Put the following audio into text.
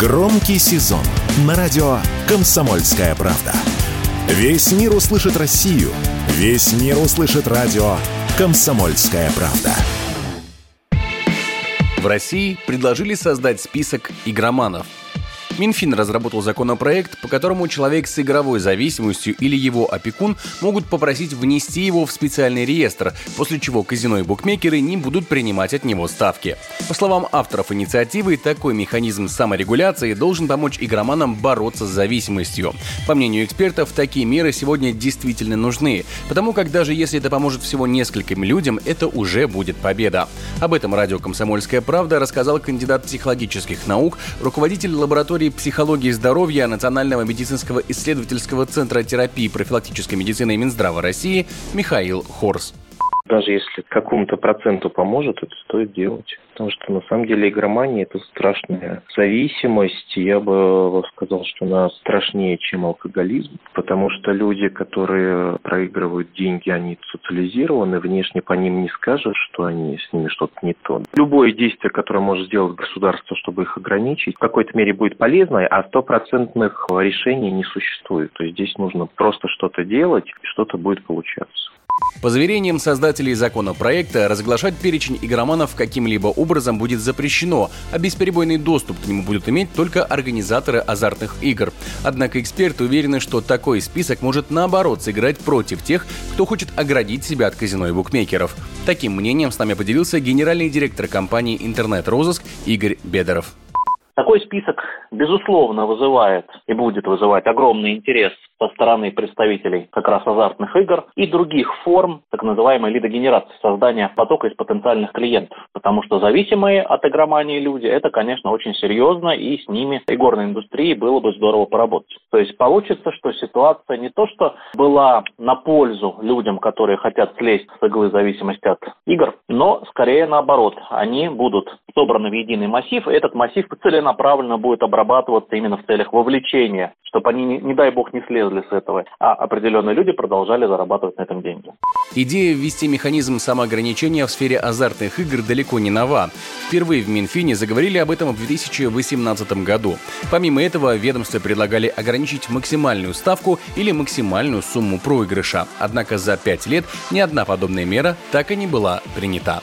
Громкий сезон на радио «Комсомольская правда». Весь мир услышит Россию. Весь мир услышит радио «Комсомольская правда». В России предложили создать список игроманов – Минфин разработал законопроект, по которому человек с игровой зависимостью или его опекун могут попросить внести его в специальный реестр, после чего казино и букмекеры не будут принимать от него ставки. По словам авторов инициативы, такой механизм саморегуляции должен помочь игроманам бороться с зависимостью. По мнению экспертов, такие меры сегодня действительно нужны, потому как даже если это поможет всего нескольким людям, это уже будет победа. Об этом радио «Комсомольская правда» рассказал кандидат психологических наук, руководитель лаборатории психологии здоровья Национального медицинского исследовательского центра терапии профилактической медицины Минздрава России Михаил Хорс. Даже если какому-то проценту поможет, это стоит делать. Потому что на самом деле игромания – это страшная зависимость. Я бы сказал, что она страшнее, чем алкоголизм. Потому что люди, которые проигрывают деньги, они социализированы. Внешне по ним не скажешь, что они с ними что-то не то. Любое действие, которое может сделать государство, чтобы их ограничить, в какой-то мере будет полезно, а стопроцентных решений не существует. То есть здесь нужно просто что-то делать, и что-то будет получаться. По заверениям создателей законопроекта, разглашать перечень игроманов каким-либо образом будет запрещено, а бесперебойный доступ к нему будут иметь только организаторы азартных игр. Однако эксперты уверены, что такой список может наоборот сыграть против тех, кто хочет оградить себя от казино и букмекеров. Таким мнением с нами поделился генеральный директор компании «Интернет-розыск» Игорь Бедоров. Такой список, безусловно, вызывает и будет вызывать огромный интерес со стороны представителей как раз азартных игр и других форм так называемой лидогенерации, создания потока из потенциальных клиентов. Потому что зависимые от игромании люди, это, конечно, очень серьезно, и с ними игорной индустрии было бы здорово поработать. То есть получится, что ситуация не то, что была на пользу людям, которые хотят слезть с иглы зависимости от игр, но скорее наоборот. Они будут собраны в единый массив, этот массив целенаправленно будет обрабатываться именно в целях вовлечения, чтобы они, не, дай бог, не слезли с этого, а определенные люди продолжали зарабатывать на этом деньги. Идея ввести механизм самоограничения в сфере азартных игр далеко не нова. Впервые в Минфине заговорили об этом в 2018 году. Помимо этого, ведомства предлагали ограничить максимальную ставку или максимальную сумму проигрыша. Однако за пять лет ни одна подобная мера так и не была принята.